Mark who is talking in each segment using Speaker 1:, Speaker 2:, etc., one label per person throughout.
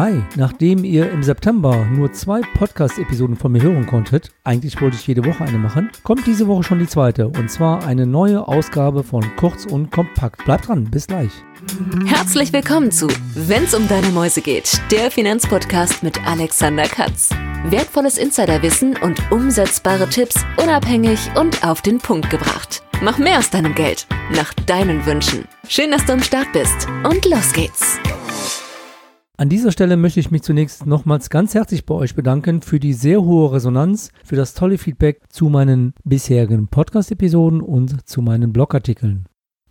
Speaker 1: Hi, nachdem ihr im September nur zwei Podcast-Episoden von mir hören konntet, eigentlich wollte ich jede Woche eine machen, kommt diese Woche schon die zweite und zwar eine neue Ausgabe von Kurz und Kompakt. Bleibt dran, bis gleich.
Speaker 2: Herzlich willkommen zu Wenn's um deine Mäuse geht, der Finanzpodcast mit Alexander Katz. Wertvolles Insiderwissen und umsetzbare Tipps unabhängig und auf den Punkt gebracht. Mach mehr aus deinem Geld, nach deinen Wünschen. Schön, dass du am Start bist und los geht's.
Speaker 1: An dieser Stelle möchte ich mich zunächst nochmals ganz herzlich bei euch bedanken für die sehr hohe Resonanz, für das tolle Feedback zu meinen bisherigen Podcast-Episoden und zu meinen Blogartikeln.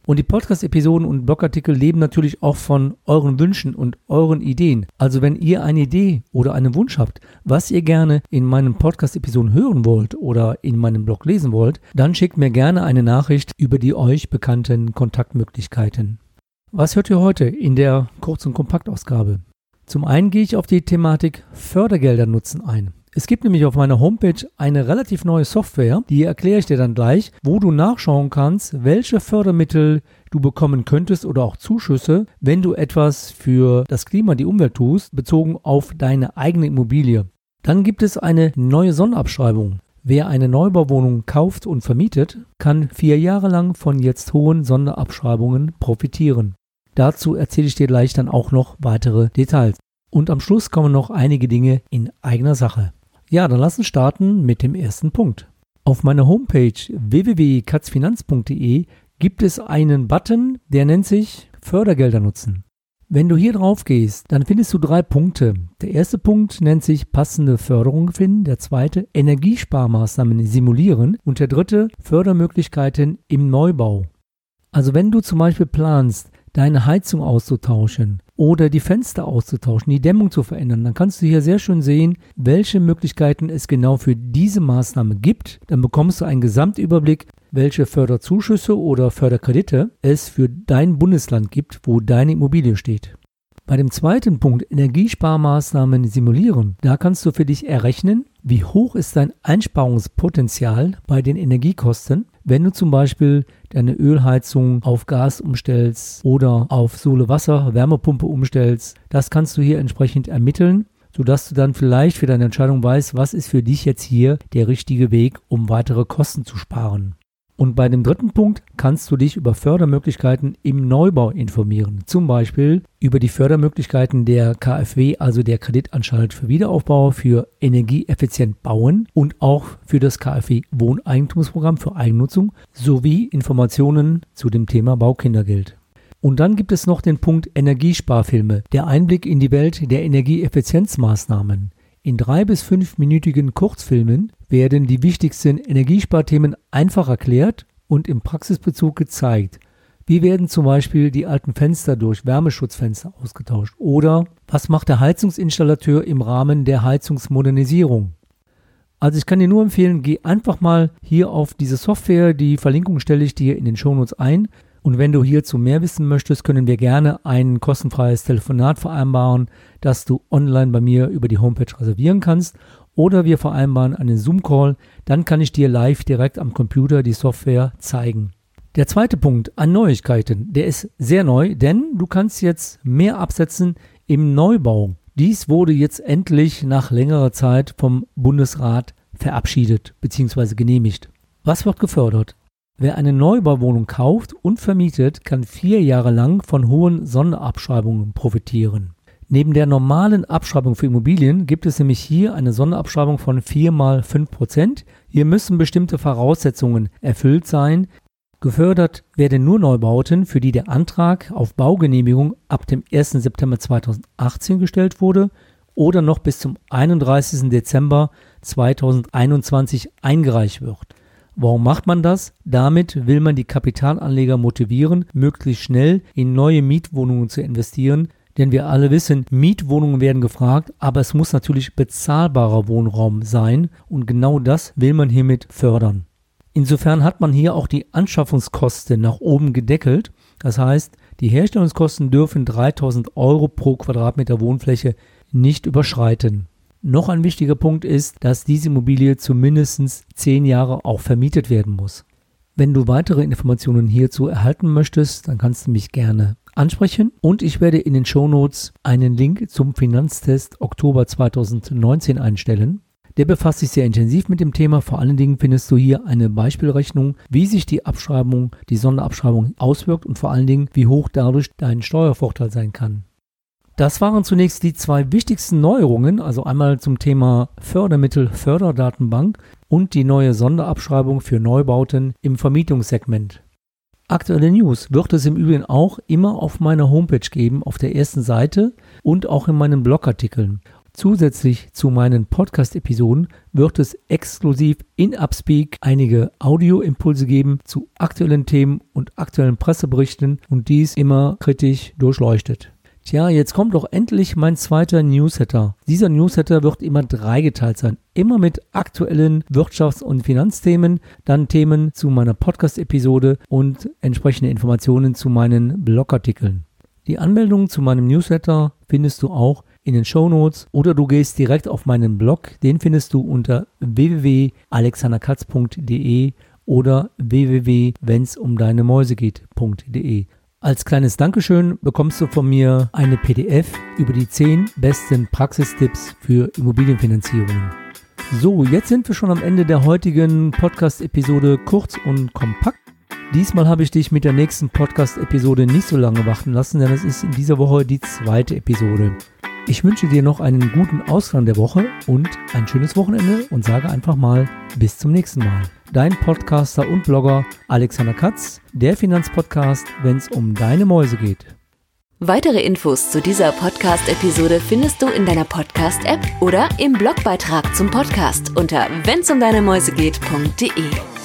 Speaker 1: Und die Podcast-Episoden und Blogartikel leben natürlich auch von euren Wünschen und euren Ideen. Also wenn ihr eine Idee oder einen Wunsch habt, was ihr gerne in meinen Podcast-Episoden hören wollt oder in meinem Blog lesen wollt, dann schickt mir gerne eine Nachricht über die euch bekannten Kontaktmöglichkeiten. Was hört ihr heute in der Kurz- und Kompaktausgabe? Zum einen gehe ich auf die Thematik Fördergelder nutzen ein. Es gibt nämlich auf meiner Homepage eine relativ neue Software, die erkläre ich dir dann gleich, wo du nachschauen kannst, welche Fördermittel du bekommen könntest oder auch Zuschüsse, wenn du etwas für das Klima, die Umwelt tust, bezogen auf deine eigene Immobilie. Dann gibt es eine neue Sonnenabschreibung. Wer eine Neubauwohnung kauft und vermietet, kann vier Jahre lang von jetzt hohen Sonderabschreibungen profitieren. Dazu erzähle ich dir gleich dann auch noch weitere Details. Und am Schluss kommen noch einige Dinge in eigener Sache. Ja, dann lass uns starten mit dem ersten Punkt. Auf meiner Homepage www.katzfinanz.de gibt es einen Button, der nennt sich Fördergelder nutzen. Wenn du hier drauf gehst, dann findest du drei Punkte. Der erste Punkt nennt sich passende Förderung finden, der zweite Energiesparmaßnahmen simulieren und der dritte Fördermöglichkeiten im Neubau. Also wenn du zum Beispiel planst, deine Heizung auszutauschen oder die Fenster auszutauschen, die Dämmung zu verändern, dann kannst du hier sehr schön sehen, welche Möglichkeiten es genau für diese Maßnahme gibt. Dann bekommst du einen Gesamtüberblick, welche Förderzuschüsse oder Förderkredite es für dein Bundesland gibt, wo deine Immobilie steht. Bei dem zweiten Punkt Energiesparmaßnahmen simulieren, da kannst du für dich errechnen, wie hoch ist dein Einsparungspotenzial bei den Energiekosten, wenn du zum Beispiel deine Ölheizung auf Gas umstellst oder auf Sohle-Wasser, Wärmepumpe umstellst. Das kannst du hier entsprechend ermitteln sodass du dann vielleicht für deine Entscheidung weißt, was ist für dich jetzt hier der richtige Weg, um weitere Kosten zu sparen. Und bei dem dritten Punkt kannst du dich über Fördermöglichkeiten im Neubau informieren. Zum Beispiel über die Fördermöglichkeiten der KfW, also der Kreditanstalt für Wiederaufbau, für energieeffizient bauen und auch für das KfW Wohneigentumsprogramm für Eigennutzung sowie Informationen zu dem Thema Baukindergeld. Und dann gibt es noch den Punkt Energiesparfilme, der Einblick in die Welt der Energieeffizienzmaßnahmen. In drei bis fünfminütigen Kurzfilmen werden die wichtigsten Energiesparthemen einfach erklärt und im Praxisbezug gezeigt. Wie werden zum Beispiel die alten Fenster durch Wärmeschutzfenster ausgetauscht? Oder was macht der Heizungsinstallateur im Rahmen der Heizungsmodernisierung? Also ich kann dir nur empfehlen, geh einfach mal hier auf diese Software. Die Verlinkung stelle ich dir in den Shownotes ein. Und wenn du hierzu mehr wissen möchtest, können wir gerne ein kostenfreies Telefonat vereinbaren, das du online bei mir über die Homepage reservieren kannst. Oder wir vereinbaren einen Zoom-Call, dann kann ich dir live direkt am Computer die Software zeigen. Der zweite Punkt an Neuigkeiten, der ist sehr neu, denn du kannst jetzt mehr absetzen im Neubau. Dies wurde jetzt endlich nach längerer Zeit vom Bundesrat verabschiedet bzw. genehmigt. Was wird gefördert? Wer eine Neubauwohnung kauft und vermietet, kann vier Jahre lang von hohen Sonderabschreibungen profitieren. Neben der normalen Abschreibung für Immobilien gibt es nämlich hier eine Sonderabschreibung von 4 mal 5 Prozent. Hier müssen bestimmte Voraussetzungen erfüllt sein. Gefördert werden nur Neubauten, für die der Antrag auf Baugenehmigung ab dem 1. September 2018 gestellt wurde oder noch bis zum 31. Dezember 2021 eingereicht wird. Warum macht man das? Damit will man die Kapitalanleger motivieren, möglichst schnell in neue Mietwohnungen zu investieren, denn wir alle wissen, Mietwohnungen werden gefragt, aber es muss natürlich bezahlbarer Wohnraum sein und genau das will man hiermit fördern. Insofern hat man hier auch die Anschaffungskosten nach oben gedeckelt. Das heißt, die Herstellungskosten dürfen 3000 Euro pro Quadratmeter Wohnfläche nicht überschreiten. Noch ein wichtiger Punkt ist, dass diese Immobilie zumindest zehn Jahre auch vermietet werden muss. Wenn du weitere Informationen hierzu erhalten möchtest, dann kannst du mich gerne ansprechen und ich werde in den Shownotes einen Link zum Finanztest Oktober 2019 einstellen. Der befasst sich sehr intensiv mit dem Thema. Vor allen Dingen findest du hier eine Beispielrechnung, wie sich die Abschreibung, die Sonderabschreibung auswirkt und vor allen Dingen, wie hoch dadurch dein Steuervorteil sein kann. Das waren zunächst die zwei wichtigsten Neuerungen, also einmal zum Thema Fördermittel Förderdatenbank und die neue Sonderabschreibung für Neubauten im Vermietungssegment. Aktuelle News wird es im Übrigen auch immer auf meiner Homepage geben, auf der ersten Seite und auch in meinen Blogartikeln. Zusätzlich zu meinen Podcast-Episoden wird es exklusiv in Upspeak einige Audioimpulse geben zu aktuellen Themen und aktuellen Presseberichten und dies immer kritisch durchleuchtet. Tja, jetzt kommt doch endlich mein zweiter Newsletter. Dieser Newsletter wird immer dreigeteilt sein. Immer mit aktuellen Wirtschafts- und Finanzthemen, dann Themen zu meiner Podcast-Episode und entsprechende Informationen zu meinen Blogartikeln. Die Anmeldung zu meinem Newsletter findest du auch in den Show Notes oder du gehst direkt auf meinen Blog. Den findest du unter www.alexanderkatz.de oder www.wennsumdeinemäuse geht.de. Als kleines Dankeschön bekommst du von mir eine PDF über die 10 besten Praxistipps für Immobilienfinanzierungen. So, jetzt sind wir schon am Ende der heutigen Podcast-Episode kurz und kompakt. Diesmal habe ich dich mit der nächsten Podcast-Episode nicht so lange warten lassen, denn es ist in dieser Woche die zweite Episode. Ich wünsche dir noch einen guten Ausgang der Woche und ein schönes Wochenende und sage einfach mal bis zum nächsten Mal. Dein Podcaster und Blogger Alexander Katz, der Finanzpodcast, wenn es um deine Mäuse geht.
Speaker 2: Weitere Infos zu dieser Podcast-Episode findest du in deiner Podcast-App oder im Blogbeitrag zum Podcast unter wennsumdeinemäusegeht.de.